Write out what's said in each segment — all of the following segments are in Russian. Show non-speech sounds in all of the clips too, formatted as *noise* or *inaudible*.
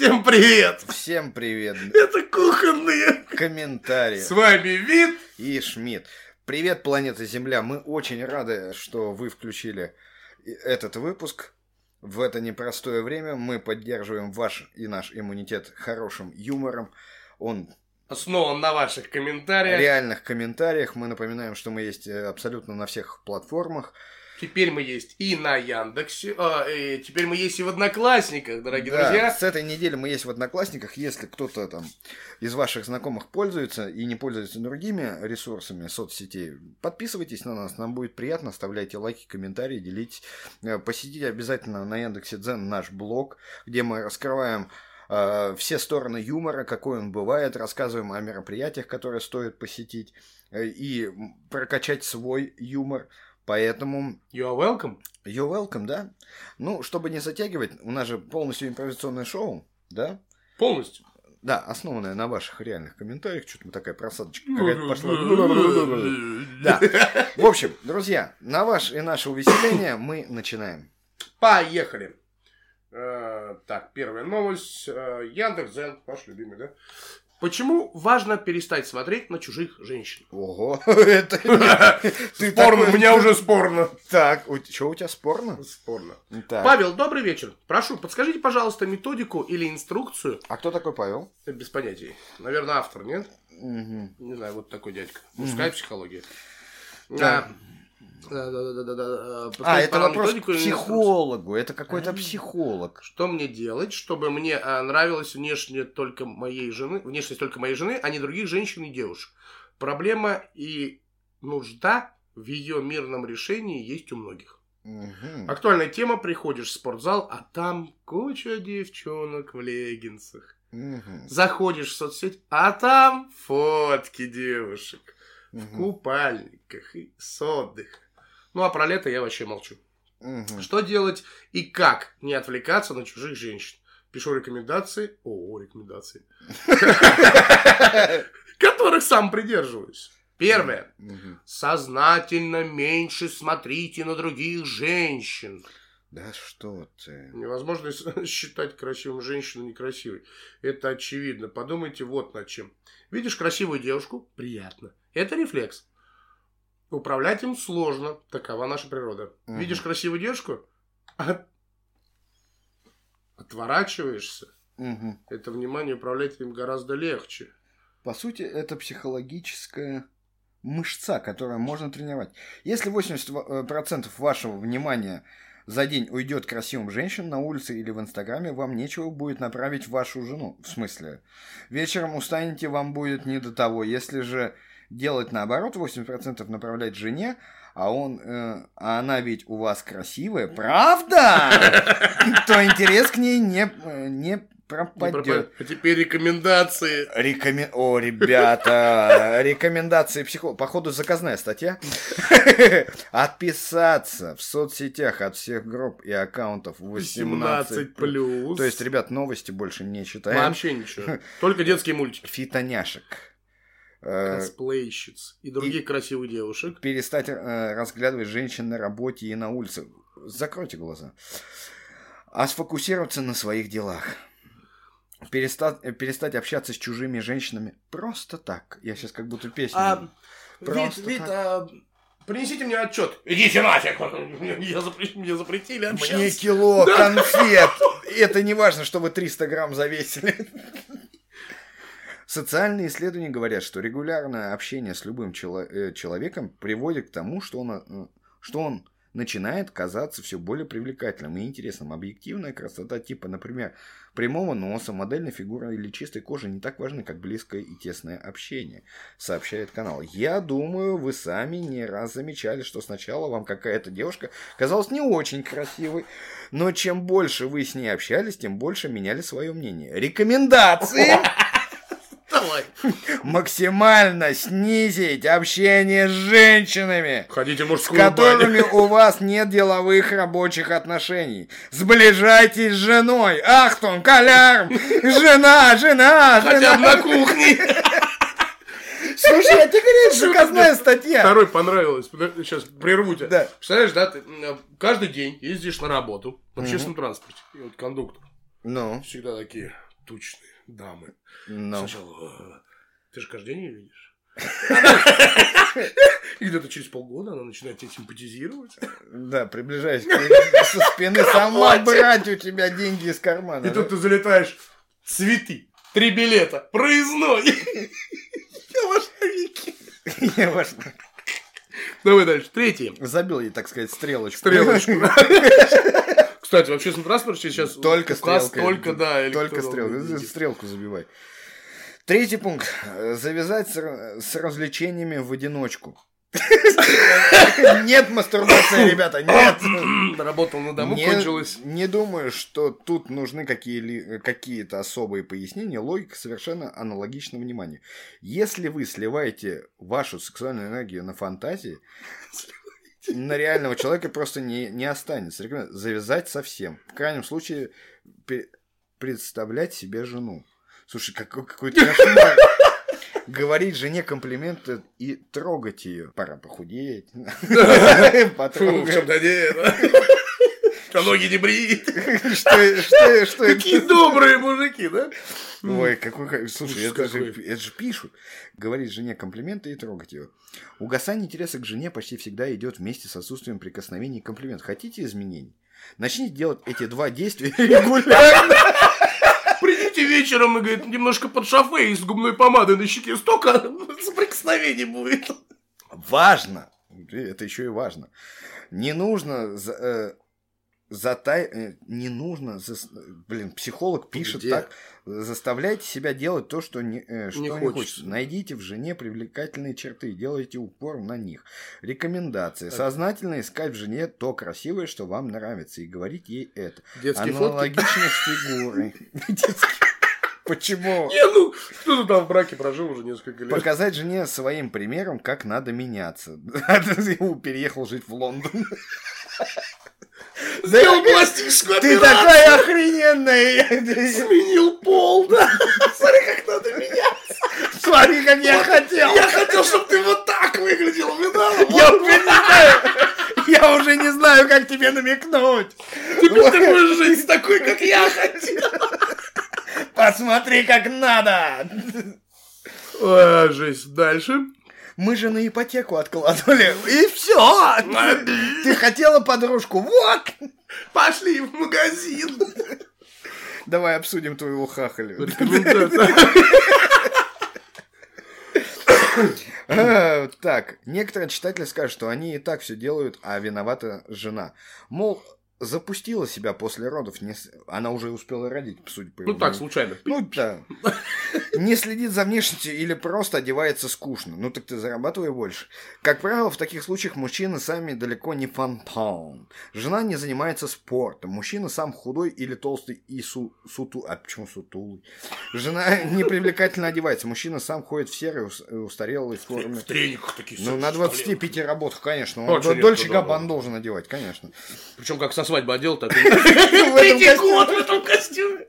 Всем привет! Всем привет. Это кухонные. Комментарии. С вами Вид. И Шмидт. Привет, планета Земля. Мы очень рады, что вы включили этот выпуск. В это непростое время мы поддерживаем ваш и наш иммунитет хорошим юмором. Он Основан на ваших комментариях. реальных комментариях. Мы напоминаем, что мы есть э, абсолютно на всех платформах. Теперь мы есть и на Яндексе, а, и теперь мы есть и в Одноклассниках, дорогие Да, друзья. с этой недели мы есть в Одноклассниках. Если кто-то там из ваших знакомых пользуется и не пользуется другими ресурсами соцсетей, подписывайтесь на нас, нам будет приятно, оставляйте лайки, комментарии, делитесь. Э, Посетите обязательно на Яндексе Дзен наш блог, где мы раскрываем э, все стороны юмора, какой он бывает, рассказываем о мероприятиях, которые стоит посетить э, и прокачать свой юмор. Поэтому You are welcome. You're welcome, да? Ну, чтобы не затягивать, у нас же полностью импровизационное шоу, да? Полностью. Да, основанное на ваших реальных комментариях. Что-то мы такая просадочка какая-то пошла. Да. В общем, друзья, на ваше и наше увеселение мы начинаем. Поехали. Э, так, первая новость. Э, Яндекс.Зен, ваш любимый, да? Почему важно перестать смотреть на чужих женщин? Ого, *laughs* это... *laughs* Спорно, у меня уже спорно. Так, что у тебя спорно? Спорно. Павел, добрый вечер. Прошу, подскажите, пожалуйста, методику или инструкцию. А кто такой Павел? Э, Без понятий. Наверное, автор, нет? Не знаю, вот такой дядька. Мужская психология. Да. А, Подскажите, это вопрос к психологу. Это какой-то А. психолог. Что мне делать, чтобы мне а, нравилась внешне только моей жены, внешность только моей жены, а не других женщин и девушек? Проблема и нужда в ее мирном решении есть у многих. Актуальная тема, приходишь в спортзал, а там куча девчонок в леггинсах. Мгм. Заходишь в соцсеть, а там фотки девушек в Мгм. купальниках и с отдыха. Ну, а про лето я вообще молчу. Мгм. Что делать и как не отвлекаться на чужих женщин? Пишу рекомендации. О, рекомендации. *laughs* Которых сам придерживаюсь. Первое. Сознательно меньше смотрите на других женщин. Да что ты. Невозможно *laughs* считать красивым женщину некрасивой. Это очевидно. Подумайте вот над чем. Видишь красивую девушку? Приятно. Это рефлекс. Управлять им сложно. Такова наша природа. Мгм. Видишь красивую девушку? От- Отворачиваешься. Мгм. Это внимание управлять им гораздо легче. По сути, это психологическая мышца, которую можно тренировать. Если 80% вашего внимания за день уйдет красивым женщинам на улице или в Инстаграме, вам нечего будет направить вашу жену. В смысле, вечером устанете, вам будет не до того. Если же делать наоборот, 80% направлять жене, а он, э, а она ведь у вас красивая, правда? *laughs* То интерес к ней не, э, не пропадет. А теперь рекомендации. Рекомен... О, ребята, рекомендации психолога. Походу, заказная статья. *laughs* Отписаться в соцсетях от всех групп и аккаунтов 18. 18 плюс. То есть, ребят, новости больше не читаем. Вообще ничего. Только детские мультики. Фитоняшек. Э, Косплейщиц и других красивых девушек. Перестать э, разглядывать женщин на работе и на улице. Закройте глаза. А сфокусироваться на своих делах. Перестать, э, перестать общаться с чужими женщинами просто так. Я сейчас как будто песню. А, Вид, Просто Вид, так. а, принесите мне отчет. Идите нафиг. *laughs* Я запре- Мне запретили общаться. Мне кило конфет. *laughs* Это не важно, что вы 300 грамм завесили. Социальные исследования говорят, что регулярное общение с любым чело- э, человеком приводит к тому, что он, что он начинает казаться все более привлекательным и интересным. Объективная красота типа, например, прямого носа, модельной фигуры или чистой кожи не так важны, как близкое и тесное общение, сообщает канал. Я думаю, вы сами не раз замечали, что сначала вам какая-то девушка казалась не очень красивой, но чем больше вы с ней общались, тем больше меняли свое мнение. Рекомендации! *laughs* Давай. Максимально снизить общение с женщинами, Ходите в с мужскую баню. которыми у вас нет деловых рабочих отношений. Сближайтесь с женой. Ахтун, Калярм! Жена, жена, Хотя бы жена. на кухне. Слушай, я тебе это заказная статья. Второй понравилось. Сейчас прерву тебя. Да. Представляешь, да, ты м, каждый день ездишь на работу в общественном транспорте. И вот кондуктор. Ну, Всегда такие. тучные дамы. Ну, Сначала, «Э, ты же каждый день ее видишь. *laughs* И где-то через полгода она начинает тебе симпатизировать. да, приближаясь со спины, сама брать у тебя деньги из кармана. И тут ты залетаешь. Цветы. Три билета. Проездной. *laughs* Я машинники. Я важно. Давай дальше. Третий. Забил ей, так сказать, стрелочку. Стрелочку. *laughs* Кстати, в общественном транспорте сейчас Только указ стрелкой. Только, да, Только электронный стрелку. забивай. Третий пункт. Завязать с, с развлечениями в одиночку. Нет мастурбации, ребята, нет. Работал на дому, кончилось. не думаю, что тут нужны какие-то особые пояснения. Логика совершенно аналогична вниманию. Если вы сливаете вашу сексуальную энергию на фантазии, на реального человека просто не, не останется. Рекомендую завязать совсем. В крайнем случае, представлять себе жену. Слушай, какой, какой-то кошмар. Говорить жене комплименты и трогать ее. Пора похудеть. *laughs* Потрогать. А ноги не брит. *laughs* Что, что, что Какие это? добрые мужики, да? Ой, какой... Слушай, это же, это же пишут. Говорить жене комплименты и трогать ее. Угасание интереса к жене почти всегда идет вместе с отсутствием прикосновений и комплиментов. Хотите изменений? Начните делать эти два действия *laughs* регулярно. Придите вечером и, говорит, немножко под шофе и с губной помадой на щеке. Столько *laughs* соприкосновений будет. Важно. Это еще и важно. Не нужно за- э, затай... э, Не нужно... зас- Блин, психолог пишет Где? так. Заставляйте себя делать то, что не, э, что Не не, хочется. хочется. Найдите в жене привлекательные черты. Делайте упор на них. Рекомендации. Так. Сознательно искать в жене то красивое, что вам нравится. И говорить ей это. Детские фотки. Аналогично с фигурой. Почему? Не, ну, кто-то там в браке прожил уже несколько лет. Показать жене своим примером, как надо меняться. *laughs* Переехал жить в Лондон. Сделал пластическую Ты такая охрененная! Сменил пол, да. Смотри, как надо меняться. Смотри, как я хотел! Я хотел, чтобы ты вот так выглядел, видал? Я уже не знаю! Я уже не знаю, как тебе намекнуть! теперь ты будешь жить такой, как я хотел. Посмотри, как надо! А, жесть. Дальше. Мы же на ипотеку откладывали, и все! *laughs* Ты хотела подружку, вот! Пошли в магазин. Давай обсудим твоего хахаля. *laughs* А, Так, некоторые читатели скажут, что они и так все делают, а виновата жена. Мол, запустила себя после родов, не она уже успела родить, судя по Ну так, случайно. Ну да. *laughs* Не следит за внешностью или просто одевается скучно. Ну так ты зарабатывай больше. Как правило, в таких случаях мужчины сами далеко не фонтан. Жена не занимается спортом. Мужчина сам худой или толстый и су суту... А почему сутулый? Жена *laughs* непривлекательно одевается. Мужчина сам ходит в серой ус- устарелой форме. В тренингах такие. Ну, на 25 работах, конечно. Он да, Габбан должен одевать, конечно. Причем как со свадьбы одел, так и... *laughs* В этом *laughs* Третий год в этом костюме.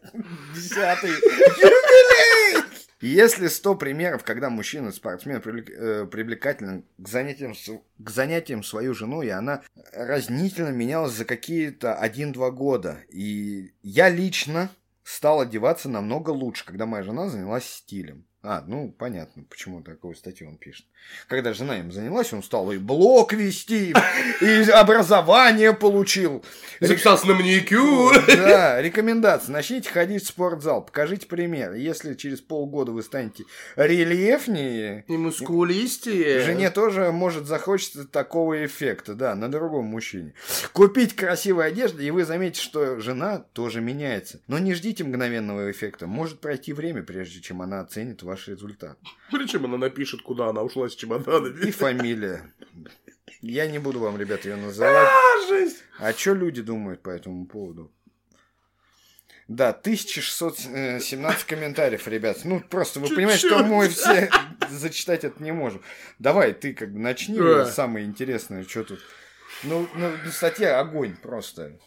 Десятый. Юбилей! Если 100 примеров, когда мужчина-спортсмен э, привлекателен к занятиям, к занятиям свою жену, и она разнительно менялась за какие-то 1-2 года. И я лично стал одеваться намного лучше, когда моя жена занялась стилем. А, ну, понятно, почему такую статью он пишет. Когда жена им занялась, он стал и блог вести, и образование получил. Записался на маникюр. Да, рекомендация. Начните ходить в спортзал, покажите пример. Если через полгода вы станете рельефнее, И мускулистее. жене тоже может захочется такого эффекта, да, на другом мужчине. Купить красивую одежду, и вы заметите, что жена тоже меняется. Но не ждите мгновенного эффекта. Может пройти время, прежде чем она оценит ваш результат. Причем она напишет, куда она ушла с чемоданами. И фамилия. Я не буду вам, ребята, ее называть. А, жесть. А что люди думают по этому поводу? Да, 1617 комментариев, ребят. Ну, просто вы понимаете, что мы все *laughs* зачитать это не можем. Давай, ты как бы начни Да. самое интересное, что тут. Ну, ну, статья огонь просто.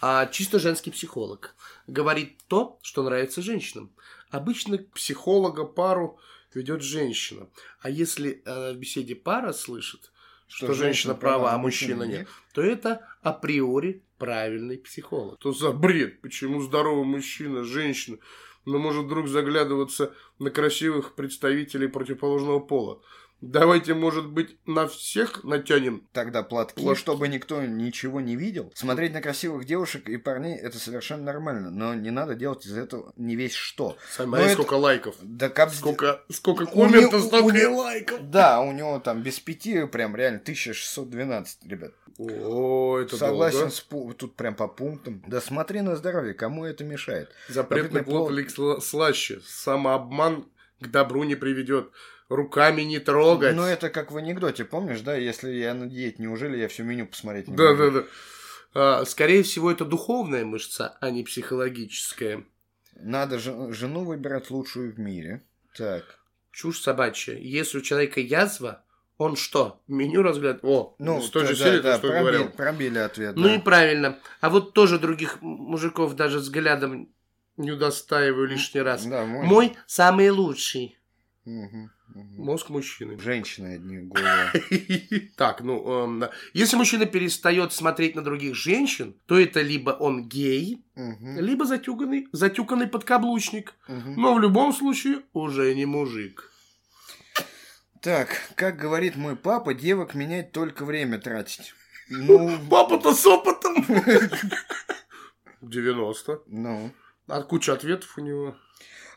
А чисто женский психолог говорит то, что нравится женщинам. Обычно к психолога пару ведет женщина. А если э, в беседе пара слышит, что, женщина права, а мужчина нет, то это априори правильный психолог. То за бред? Почему здоровый мужчина, женщина но может вдруг заглядываться на красивых представителей противоположного пола. Давайте, может быть, на всех натянем? Тогда платки, Платки. чтобы никто ничего не видел. Смотреть на красивых девушек и парней это совершенно нормально, но не надо делать из этого не весь что. Знаете, это- сколько лайков. Да как Сколько, сколько У комментов, него- столько у и лайков. Да, у него там без пяти прям реально 1612, ребят. О, это Согласен долго. с пу- тут прям по пунктам. Да смотри на здоровье, кому это мешает? Запретный плод сла- слаще. Самообман к добру не приведет. Руками не трогать. Ну это как в анекдоте, помнишь, да? Если я на диете, неужели я все меню посмотреть не Да, могу? да, да. А, скорее всего, это духовная мышца, а не психологическая. Надо же- жену выбирать лучшую в мире. Так. Чушь собачья. Если у человека язва, он что? Меню разглядывает? О, Ну, с той да, же серии, да, то, что пробили, говорил. пробили ответ. Ну да. и правильно. А вот тоже других мужиков даже взглядом не удостаиваю лишний раз. Да, мой. Мой самый лучший. Мозг мужчины. Женщины одни головы. *laughs* Так, ну, эм, если мужчина перестает смотреть на других женщин, то это либо он гей, либо затюканный, затюканный подкаблучник. Но в любом случае уже не мужик. Так, как говорит мой папа, девок менять только время тратить. Ну, *laughs* Папа-то с опытом. *laughs* 90. ну. А куча ответов у него.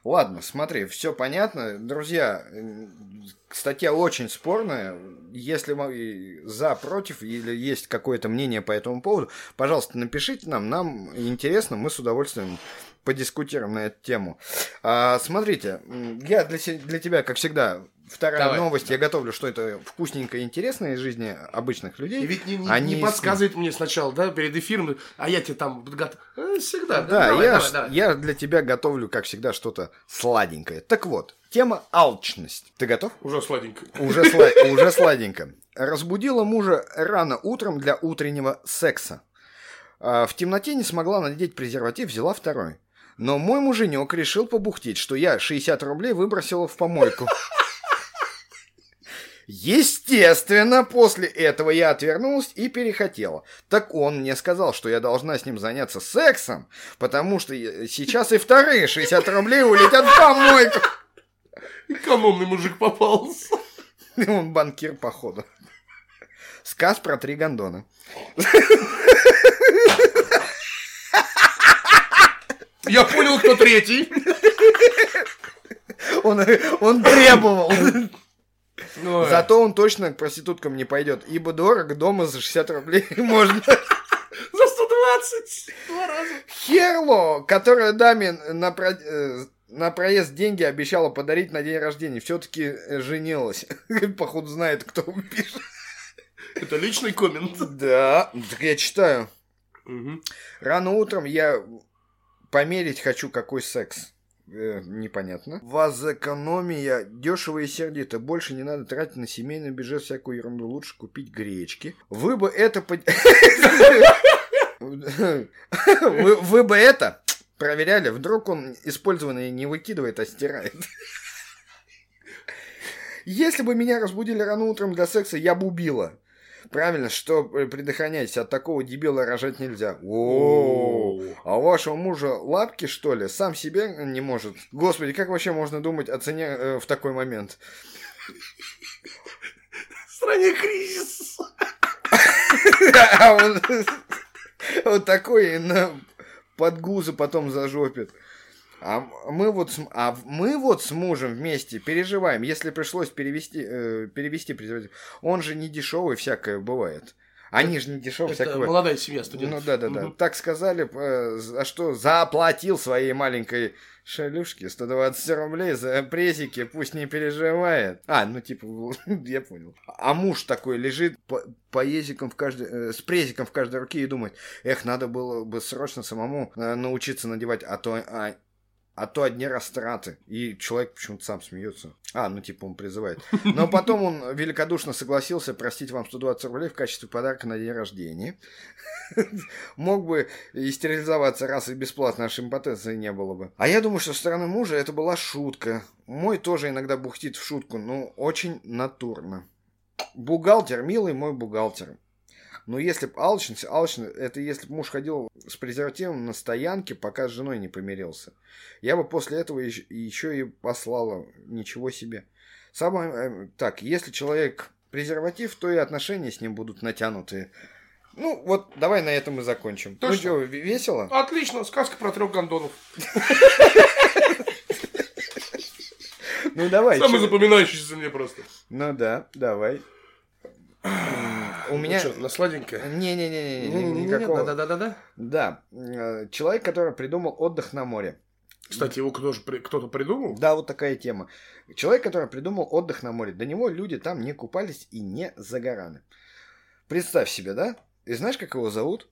Ладно, смотри, все понятно. Друзья, м, статья очень спорная. Если вы за, против или есть какое-то мнение по этому поводу, пожалуйста, напишите нам. Нам интересно, мы с удовольствием подискутируем на эту тему. А, смотрите, я для, для тебя, как всегда, вторая Давай. новость. Я готовлю что-то вкусненькое и интересное из жизни обычных И людей. ведь не, не- Они не подсказывает мне сначала, да, перед эфиром, а я тебе там готов. Э, Всегда. Да, давай, я, давай, давай. я для тебя готовлю, как всегда, что-то сладенькое. Так вот, тема алчность. Ты готов? Уже сладенько. Уже, сла- уже сладенько. Разбудила мужа рано утром для утреннего секса. А, В темноте не смогла надеть презерватив, взяла второй. Но мой муженек решил побухтить, что я 60 рублей выбросила в помойку. Естественно, после этого я отвернулась и перехотела. Так он мне сказал, что я должна с ним заняться сексом, потому что сейчас и вторые 60 рублей улетят в помойку. *laughs* Экономный мужик попался. *laughs* Он банкир, походу. Сказ про три гондона. Я понял, кто третий. Он, он требовал. Ой. Зато он точно к проституткам не пойдет, ибо дорого дома за 60 рублей *laughs* можно. За 120. Два раза. Херло, которая даме на, про- э, на проезд деньги обещала подарить на день рождения, все-таки женилась. *laughs* Походу знает, кто пишет. Это личный коммент. Да, так я читаю. Рано утром я померить хочу, какой секс. Э, непонятно. Вазэкономия дешево и сердито. Больше не надо тратить на семейный бюджет всякую ерунду. Лучше купить гречки. Вы бы это... Вы бы это проверяли. Вдруг он использованное не выкидывает, а стирает. Если бы меня разбудили рано утром для секса, я бы убила. Правильно, что предохраняйтесь, от такого дебила рожать нельзя. О, а у вашего мужа лапки, что ли? Сам себе не может? Господи, как вообще можно думать о цене э, в такой момент? В стране кризис. *laughs* А он *laughs* вот такой и на подгузы потом зажопит. А мы вот, с- а мы вот с мужем вместе переживаем, если пришлось перевести, э, перевести презерватив. Он же не дешевый, всякое бывает. Они же не дешевые, Это всякое бывает. молодая семья студентов. Ну да, да, да. Мгм. Так сказали, за что заплатил своей маленькой шалюшке 120 рублей за прессики, пусть не переживает. А, ну типа, *laughs* я понял. А муж такой лежит по, по езикам в каждой, э, с презиком в каждой руке и думает, эх, надо было бы срочно самому э, научиться надевать, а то, а, а то одни растраты. И человек почему-то сам смеется. А, ну типа он призывает. Но потом он великодушно согласился простить вам 120 рублей в качестве подарка на день рождения. Мог бы и стерилизоваться раз и бесплатно, аж импотенции не было бы. А я думаю, что со стороны мужа это была шутка. Мой тоже иногда бухтит в шутку, но очень натурно. Бухгалтер, милый мой бухгалтер. Ну, если б алчность, алчность, это если бы муж ходил с презервативом на стоянке, пока с женой не помирился. Я бы после этого еще, еще и послала. Ничего себе. Самое, э, так, если человек презерватив, то и отношения с ним будут натянутые. Ну, вот давай на этом и закончим. То ну что? весело? Отлично, сказка про трех гондонов. *laughs* Ну, давай. Самый запоминающийся мне просто. Ну да, давай. У меня... Ну что, на сладенькое? Не-не-не, Не-не-не, никакого. Да-да-да-да. Да, э, человек, который придумал отдых на море. Кстати, его кто кто-то придумал? Да, вот такая тема. Человек, который придумал отдых на море. До него люди там не купались и не загорали. Представь себе, да? И знаешь, как его зовут?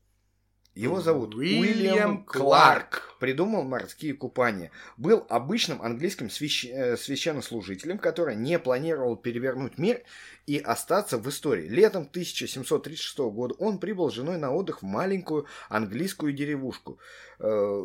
Его зовут Уильям Кларк. Придумал морские купания. Был обычным английским свящ- э, священнослужителем, который не планировал перевернуть мир и остаться в истории. Летом 1736 года он прибыл с женой на отдых в маленькую английскую деревушку. Э,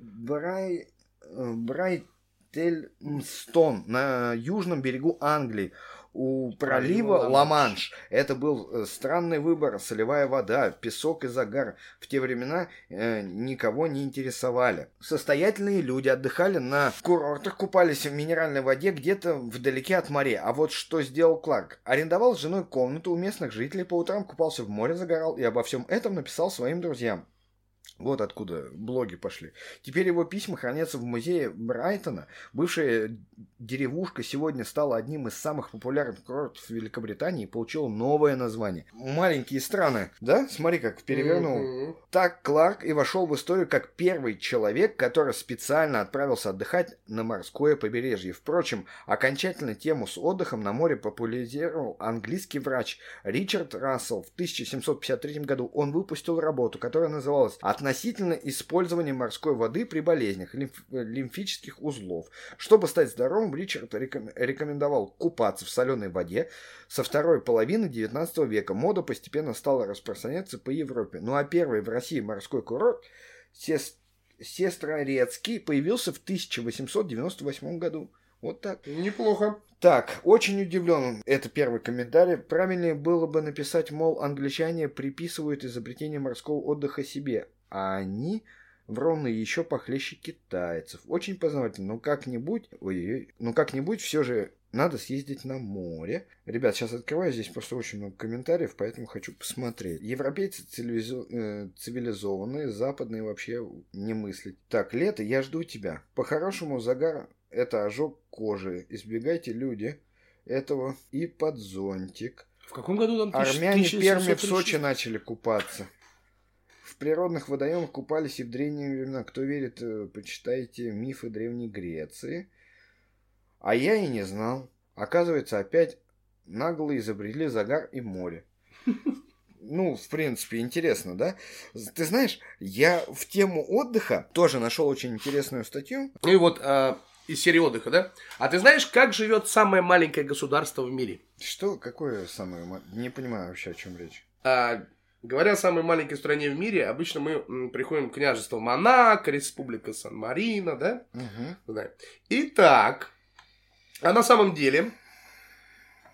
Брай... э, Брайтельмстон на южном берегу Англии у пролива Ла-Манш. Это был э, странный выбор. Солевая вода, песок и загар в те времена э, никого не интересовали. Состоятельные люди отдыхали на курортах, купались в минеральной воде где-то вдалеке от моря. А вот что сделал Кларк? Арендовал с женой комнату у местных жителей, по утрам купался в море, загорал и обо всем этом написал своим друзьям. Вот откуда блоги пошли. Теперь его письма хранятся в музее Брайтона. Бывшая деревушка сегодня стала одним из самых популярных курортов Великобритании и получила новое название. Маленькие страны, да? Смотри, как перевернул. Мгм. Так Кларк и вошел в историю как первый человек, который специально отправился отдыхать на морское побережье. Впрочем, окончательно тему с отдыхом на море популяризировал английский врач Ричард Рассел. В 1753 году он выпустил работу, которая называлась «Относительно использования морской воды при болезнях лимф- лимфических узлов». Чтобы стать здоровым, Ричард реком- рекомендовал купаться в соленой воде, со второй половины 19 века мода постепенно стала распространяться по Европе. Ну а первый в России морской курорт Сес- Сестрорецкий появился в 1898 году. Вот так. Неплохо. Так, очень удивлен. Это первый комментарий. Правильнее было бы написать, мол, англичане приписывают изобретение морского отдыха себе, а они в ровно еще похлеще китайцев. Очень познавательно. Но как-нибудь, ой, ну как-нибудь все же надо съездить на море. Ребят, сейчас открываю, здесь просто очень много комментариев, поэтому хочу посмотреть. Европейцы цивилизо- э, цивилизованные, западные вообще не мыслить. Так, лето, я жду тебя. По-хорошему, загар – это ожог кожи. Избегайте, люди, этого и под зонтик. В каком году там Армяне Перми в 1736? Сочи начали купаться. В природных водоемах купались и в древние времена. Кто верит, э, почитайте мифы Древней Греции. А я и не знал. Оказывается, опять нагло изобрели загар и море. *laughs* Ну, в принципе, интересно, да? Ты знаешь, я в тему отдыха тоже нашел очень интересную статью. Ну и вот а, из серии отдыха, да? А ты знаешь, как живет самое маленькое государство в мире? Что, какое самое... Не понимаю вообще, о чем речь. А, говоря о самой маленькой стране в мире, обычно мы приходим к княжеству Монако, Республика Сан-Марино, да? Угу. Да. Итак, а на самом деле,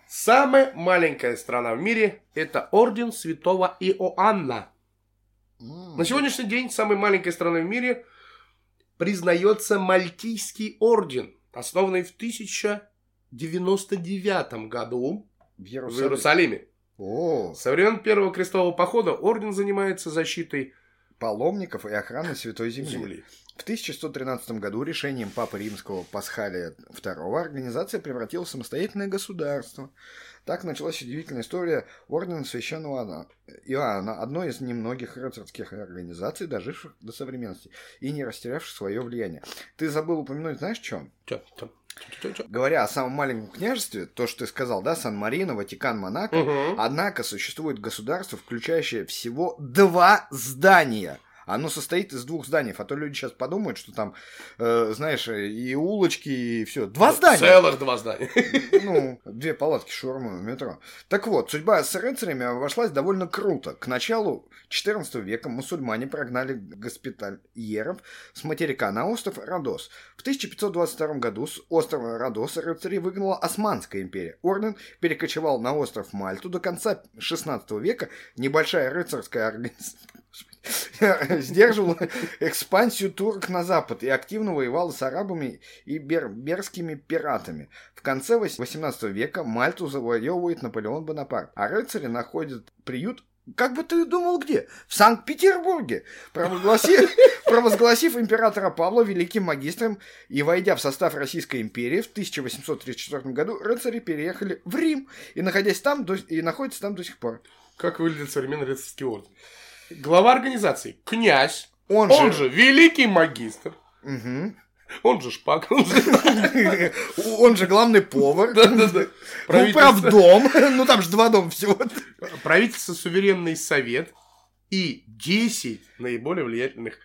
самая маленькая страна в мире – это Орден Святого Иоанна. На сегодняшний день самой маленькой страной в мире признается Мальтийский орден, основанный в 1099 году В в Иерусалиме. О, Со времен Первого крестового похода орден занимается защитой паломников и охраны Святой Земли. земли. В 1113 году решением Папы Римского Пасхалия II организация превратилась в самостоятельное государство. Так началась удивительная история Ордена Священного Иоанна- одной из немногих рыцарских организаций, доживших до современности и не растерявших свое влияние. Ты забыл упомянуть, знаешь, чё? Говоря о самом маленьком княжестве, то, что ты сказал, да, Сан-Марино, Ватикан, Монако, Мгм. Однако существует государство, включающее всего два здания. Оно состоит из двух зданий, а то люди сейчас подумают, что там, э, знаешь, и улочки, и все. Два здания. Целых два здания. *laughs* Ну, две палатки шаурмы в метро. Так вот, судьба с рыцарями обошлась довольно круто. К началу XIV века мусульмане прогнали госпитальеров с материка на остров Родос. В 1522 году с острова Родос рыцари выгнала Османская империя. Орден перекочевал на остров Мальту. До конца XVI века небольшая рыцарская организация *laughs* сдерживал экспансию турок на запад и активно воевал с арабами и берберскими пиратами. В конце 18 века Мальту завоевывает Наполеон Бонапарт, а рыцари находят приют как бы ты думал где? В Санкт-Петербурге, провозгласив, *laughs* провозгласив императора Павла великим магистром и войдя в состав Российской империи в 1834 году, рыцари переехали в Рим и, находясь там, до, и находятся там до сих пор. Как выглядит современный рыцарский орден? Глава организации – князь, Он он, же- же... великий магистр, Мгм. он же шпак, он же- *laughs* Он же главный повар. Да-да-да. Правдом. Правительство, *laughs* Ну там же два дома всего. правительство, суверенный совет и 10 наиболее влиятельных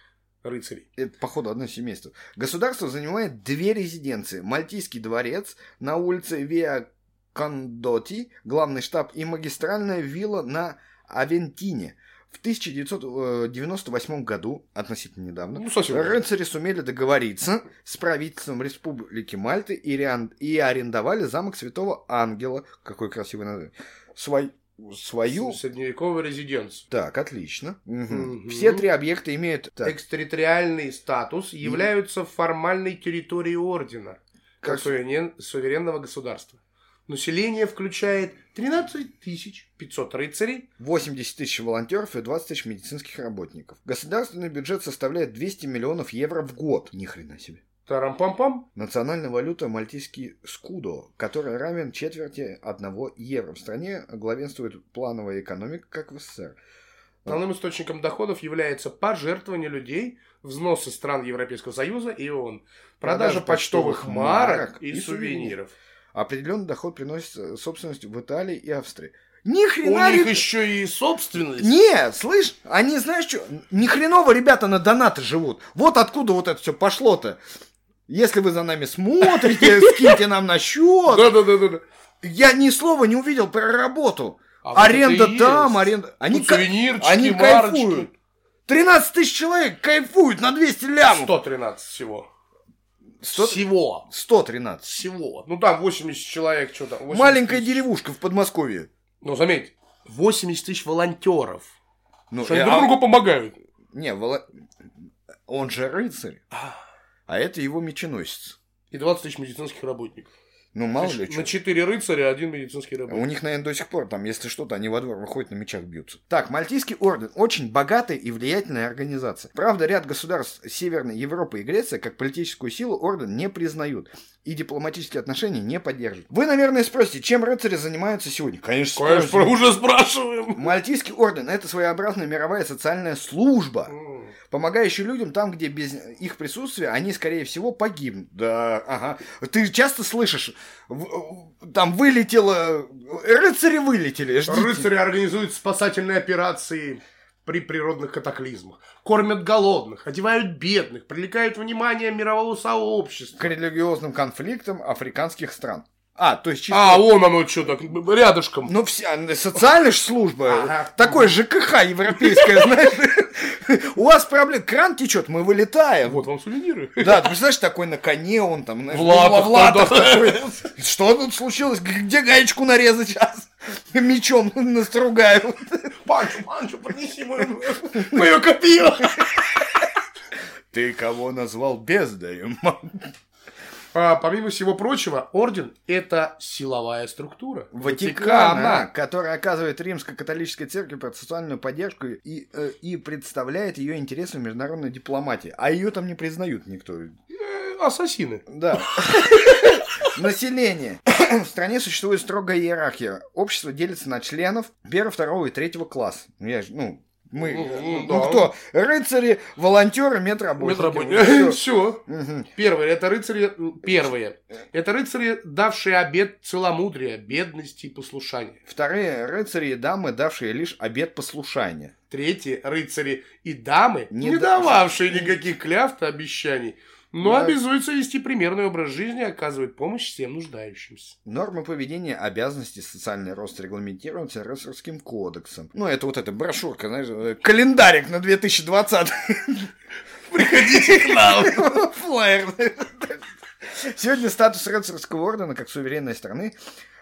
рыцарей. Это, походу, одно семейство. Государство занимает две резиденции. Мальтийский дворец на улице Виа Кондоти, главный штаб, и магистральная вилла на Авентине. В 1998 году, относительно недавно, Ну, совсем рыцари сумели договориться с правительством Республики Мальты и, реан- и арендовали замок Святого Ангела. Какой красивый название. Свой- свою... Средневековая резиденция. Так, отлично. Мгм. Мгм. Все три объекта имеют... так, Экстерриториальный статус являются формальной территорией ордена, как Как- суверен- суверенного государства. Население включает 13 500 рыцарей, 80 тысяч волонтеров и 20 тысяч медицинских работников. Государственный бюджет составляет 200 миллионов евро в год. Ни хрена себе. тарам-пам-пам, Национальная валюта мальтийский скудо, который равен четверти одного евро. В стране главенствует плановая экономика, как в СССР. Основным источником доходов является пожертвование людей, взносы стран Европейского Союза и ООН, продажа Продажа почтовых почтовых марок и и сувениров. Определенный доход приносится собственностью в Италии и Австрии. Ни У хрена них ли- еще и собственность. Не, слышь, они, знаешь что, ни хреново ребята на донаты живут. Вот откуда вот это все пошло-то. Если вы за нами смотрите, *laughs* скиньте нам на счет. Да-да-да. Я ни слова не увидел про работу. А вот аренда и там, аренда... Они, ка- они марочки. кайфуют. 13 тысяч человек кайфуют на 200 лямов. 113 всего. 100 Всего. 113. Всего. Ну там 80 человек, что там. 80 Маленькая тысяч. деревушка в Подмосковье. Ну, заметь, 80 тысяч волонтеров. Ну, Что э, они друг а- другу помогают. Не, вола- он же рыцарь, а это его меченосец. И 20 тысяч медицинских работников. Ну, мало То ли что. На 4 рыцаря один медицинский У работник. них, наверное, до сих пор там, если что-то, они во двор выходят на мечах бьются. Так, Мальтийский орден очень богатая и влиятельная организация. Правда, ряд государств Северной Европы и Греции как политическую силу орден не признают и дипломатические отношения не поддерживают. Вы, наверное, спросите, чем рыцари занимаются сегодня? Конечно, Конечно, спросите. уже спрашиваем. Мальтийский орден – это своеобразная мировая социальная служба, помогающая людям там, где без их присутствия они, скорее всего, погибнут. Да, ага. Ты часто слышишь, в- там вылетело, рыцари вылетели, ждите. Рыцари организуют спасательные операции при природных катаклизмах. Кормят голодных, одевают бедных, привлекают внимание мирового сообщества. К религиозным конфликтам африканских стран. А, то есть чисто... А, вон оно что так, рядышком. Ну, вся социальная служба, Ага. такой ЖКХ европейская, *laughs* знаешь. У вас проблема, кран течет, мы вылетаем. Вот вам сувениры. Да, ты представляешь, такой на коне он там, знаешь, В латах такой. Что тут случилось? Где гаечку нарезать сейчас? Мечом настругаю. Панчо, Панчо, принеси мою, мое копье. Ты кого назвал бездарем? А, помимо всего прочего, орден – это силовая структура. Ватикана, который оказывает римско-католической церкви процессуальную поддержку и, э, и представляет ее интересы в международной дипломатии. А ее там не признают никто. Э, Ассасины. Да. *laughs* Население. В стране существует строгая иерархия. Общество делится на членов первого, второго и третьего класса. Я ну, мы, Ну, ну, да. кто? Рыцари, волонтеры, медработники. Медработники. Вот Все. *laughs* Первые это рыцари. Первые. Это рыцари, давшие обет целомудрия, бедности и послушания. Вторые рыцари и дамы, давшие лишь обет послушания. Третьи – рыцари и дамы, Не не, да- дававшие никаких клятв и обещаний, но Да. обязуются вести примерный образ жизни и оказывать помощь всем нуждающимся. Нормы поведения, обязанности, социальный рост регламентируются рыцарским кодексом. Ну, это вот эта брошюрка, знаешь, э, календарик на 2020. *laughs* Приходите к нам! *laughs* Флаер. Сегодня статус рыцарского ордена как суверенной страны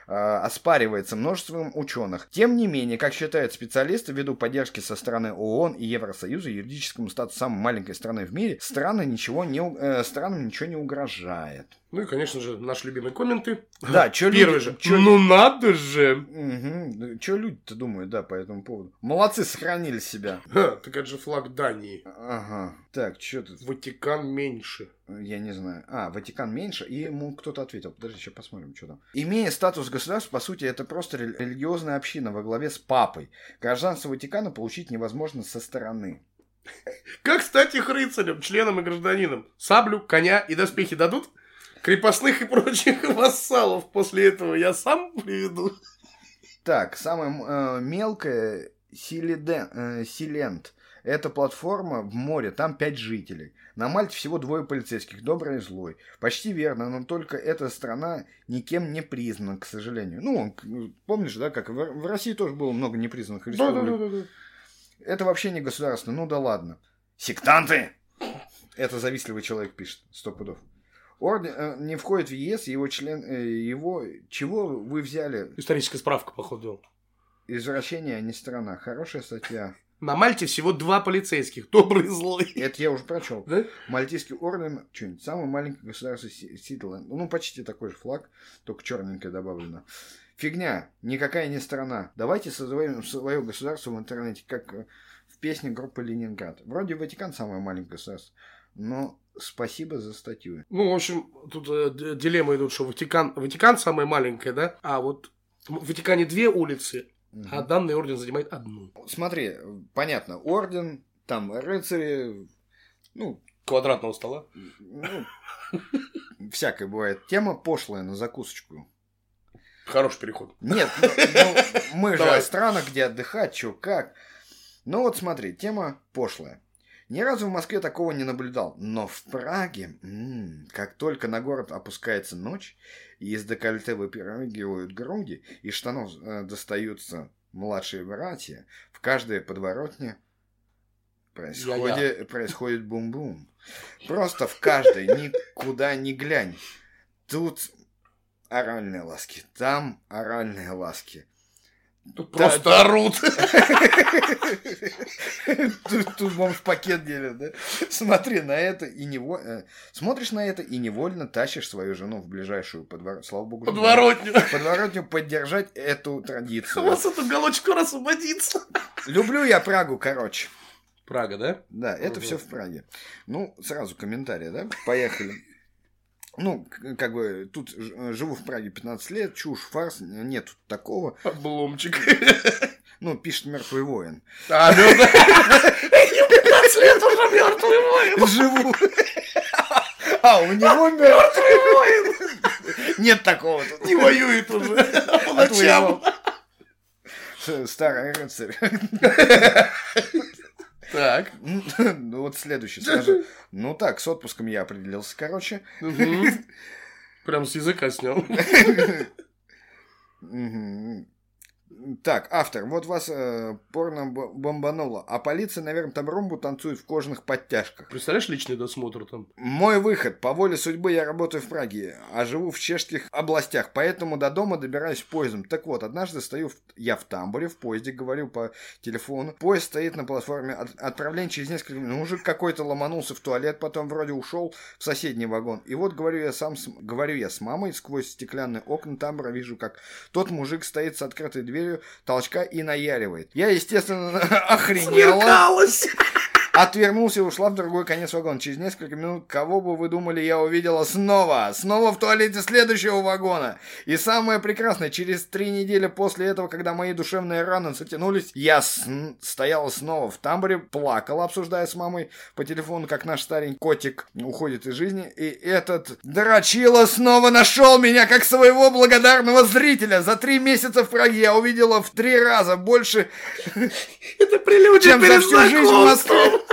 оспаривается множеством ученых. Тем не менее, как считают специалисты, ввиду поддержки со стороны ООН и Евросоюза юридическому статусу самой маленькой страны в мире, страны ничего не, э, странам ничего не угрожает. Ну и, конечно же, наши любимые комменты. Да, *laughs* чё Первый люди- же. чё- Ну надо же! Что люди-то думают, да, по этому поводу? Молодцы, сохранили себя. Ха, так это же флаг Дании. Ага. Так, что тут? Ватикан меньше. Я не знаю. А, Ватикан меньше, и ему кто-то ответил. Подожди, сейчас посмотрим, что там. Имея статус государства, по сути, это просто рели- религиозная община во главе с папой. Гражданство Ватикана получить невозможно со стороны. Как стать их рыцарем, членом и гражданином? Саблю, коня и доспехи дадут? Крепостных и прочих *laughs* вассалов после этого я сам приведу. Так, самая э, мелкая Силиден- э, Силент. Это платформа в море, там пять жителей. На Мальте всего двое полицейских, добрый и злой. Почти верно, но только эта страна никем не признана, к сожалению. Ну, помнишь, да, как в, в России тоже было много непризнанных республик. да. Это вообще не государство, ну да ладно. Сектанты! Это завистливый человек пишет, сто пудов. Орден э, не входит в ЕС, его член, э, его, чего вы взяли? Историческая справка, походу. Извращение, а не страна. Хорошая статья. На Мальте всего два полицейских, *laughs* добрый и злой. Это я уже прочел. Да? Мальтийский орден, что-нибудь, самое маленькое государство Си- Ситленд. Ну, почти такой же флаг, только черненькое добавлено. Фигня, никакая не страна. Давайте создаем свое государство в интернете, как э, в песне группы Ленинград. Вроде Ватикан самое маленькое государство, но спасибо за статью. Ну, в общем, тут э, дилеммы идут, что Ватикан, Ватикан самая маленькая, да? А вот в Ватикане две улицы, Мгм. а данный орден занимает одну. Смотри, понятно, орден, там рыцари, ну, Квадратного стола. ну, всякое бывает. Тема пошлая на закусочку. Хороший переход. Нет, ну, ну, мы же Давай. о странах, где отдыхать, что как. Ну вот смотри, тема пошлая. Ни разу в Москве такого не наблюдал, но в Праге, м, как только на город опускается ночь, и из декольте выпрыгивают груди, из штанов э, достаются младшие братья, в каждой подворотне происходит, происходит бум-бум. Просто в каждой, никуда не глянь. Тут оральные ласки, там оральные ласки. Тут Да, просто орут. Тут, тут бомж пакет делит, да? Смотри на это и невольно... Смотришь на это и невольно тащишь свою жену в ближайшую подворотню. Слава богу. жену. Подворотню. Подворотню поддержать эту У традицию. вас этот уголочек скоро освободится. Люблю я Прагу, короче. Прага, да? Да, это все в Праге. Ну, сразу комментарий, да? Поехали. Ну, как бы, тут ж- живу в Праге 15 лет, чушь, фарс, нет тут такого. Обломчик. *laughs* Ну, пишет мертвый воин. А, ну да. Ему 15 лет уже мертвый воин. Живу. А, у него мертвый воин. Нет такого тут. Не воюет уже. По А ночам. твоего? Ш- Старый рыцарь. Так. *laughs* Ну вот следующий сразу. *laughs* Ну так, с отпуском я определился, короче. *laughs* Прям с языка снял. Так, автор, вот вас э, порно бомбануло, а полиция, наверное, там ромбу танцует в кожаных подтяжках. Представляешь личный досмотр там? Мой выход. По воле судьбы я работаю в Праге, а живу в чешских областях, поэтому до дома добираюсь поездом. Так вот, однажды стою в- я в тамбуре, в поезде, говорю по телефону. Поезд стоит на платформе, от- отправление через несколько минут. Мужик какой-то ломанулся в туалет, потом вроде ушел в соседний вагон. И вот говорю я сам, с- говорю я с мамой, сквозь стеклянные окна тамбура вижу, как тот мужик стоит с открытой дверью, толчка и наяривает. Я, естественно, *laughs* охренела. Смеркалось. Отвернулся и ушла в другой конец вагона. Через несколько минут, кого бы вы думали, я увидела снова. Снова в туалете следующего вагона. И самое прекрасное, через три недели после этого, когда мои душевные раны затянулись, я с... стояла снова в тамбуре, плакала, обсуждая с мамой по телефону, как наш старенький котик уходит из жизни. И этот дрочила снова нашел меня как своего благодарного зрителя. За три месяца в Праге я увидела в три раза больше, Это прелюдия чем за всю жизнь в. Москве.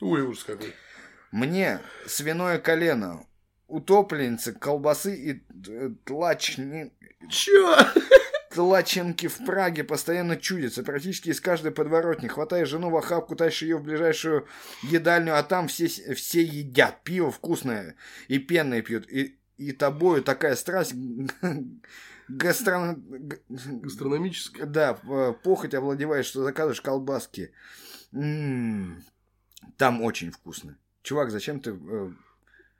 Ой, ужас какой. Мне свиное колено, утопленницы, колбасы и э, тлачни... Чё? Тлаченки в Праге постоянно чудятся. Практически из каждой подворотни. Хватаешь жену в охапку, тащишь ее в ближайшую едальню, а там все, все едят. Пиво вкусное и пенное пьют. И, и тобою такая страсть гастрон... Гастрономическая. Да, э, похоть овладевает, что заказываешь колбаски. М, Там очень вкусно. Чувак, зачем ты... э,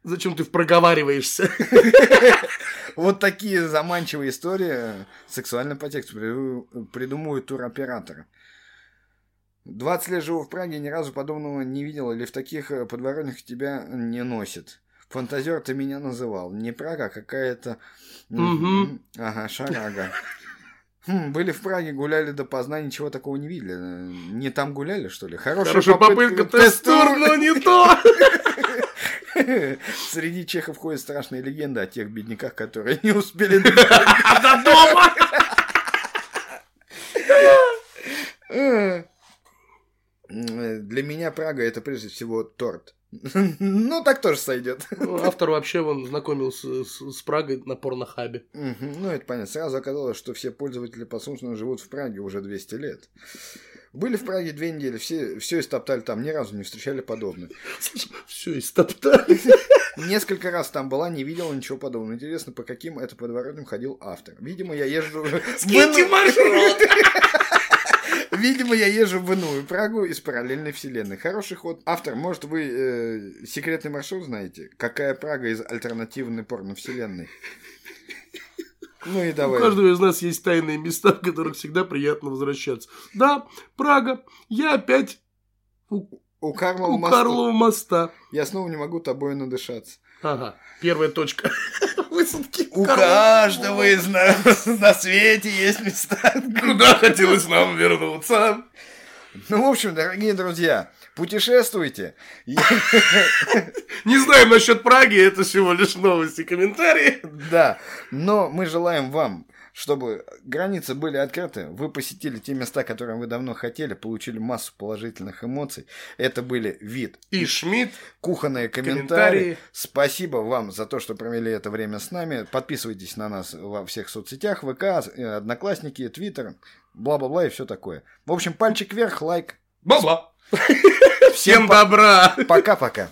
Зачем ты проговариваешься? *laughs* Вот такие заманчивые истории э, сексуальный подтекст приду- придумывают туроператоры. 20 лет живу в Праге, ни разу подобного не видел, или в таких э, подворотнях тебя не носит. Фантазер ты меня называл. Не Прага, а какая-то... Мгм. Ага, шарага. Хм, были в Праге, гуляли допоздна, ничего такого не видели. Не там гуляли, что ли? Хорошая, Хорошая попытка тест-тур, но не то. *laughs* Среди чехов ходит страшная легенда о тех бедняках, которые не успели До *laughs* дома. Э, Для меня Прага это прежде всего торт. Ну, так тоже сойдет. Ну, Автор вообще вон знакомился с, с Прагой на порнохабе. Ну, это понятно. Сразу оказалось, что все пользователи послушно живут в Праге уже 200 лет. Были в Праге две недели, все, все истоптали там, ни разу не встречали подобное. Все, истоптали. Несколько раз там была, не видела ничего подобного. Интересно, по каким это подворотням ходил автор. Видимо, я езжу... в Скиньте маршрут. Видимо, я езжу в иную Прагу из параллельной вселенной. Хороший ход. Автор, может, вы э, секретный маршрут знаете? Какая Прага из альтернативной порно-вселенной? Ну и У давай. каждого из нас есть тайные места, в которых всегда приятно возвращаться. Да, Прага. Я опять у, У Карлова у моста. Карлова моста. Я снова не могу тобой надышаться. Ага, первая точка высадки. У Карлова. каждого из нас *laughs* на свете есть места. Куда хотелось нам вернуться? Ну, в общем, дорогие друзья, путешествуйте. Не знаем насчет Праги, это всего лишь новости, комментарии. Да, но мы желаем вам, чтобы границы были открыты, вы посетили те места, которые вы давно хотели, получили массу положительных эмоций. Это были вид И Шмидт, кухонные комментарии. комментарии. Спасибо вам за то, что провели это время с нами. Подписывайтесь на нас во всех соцсетях, ВК, Одноклассники, Твиттер, бла-бла-бла и все такое. В общем, пальчик вверх, лайк. Баба. Всем Всем добра. пока-пока.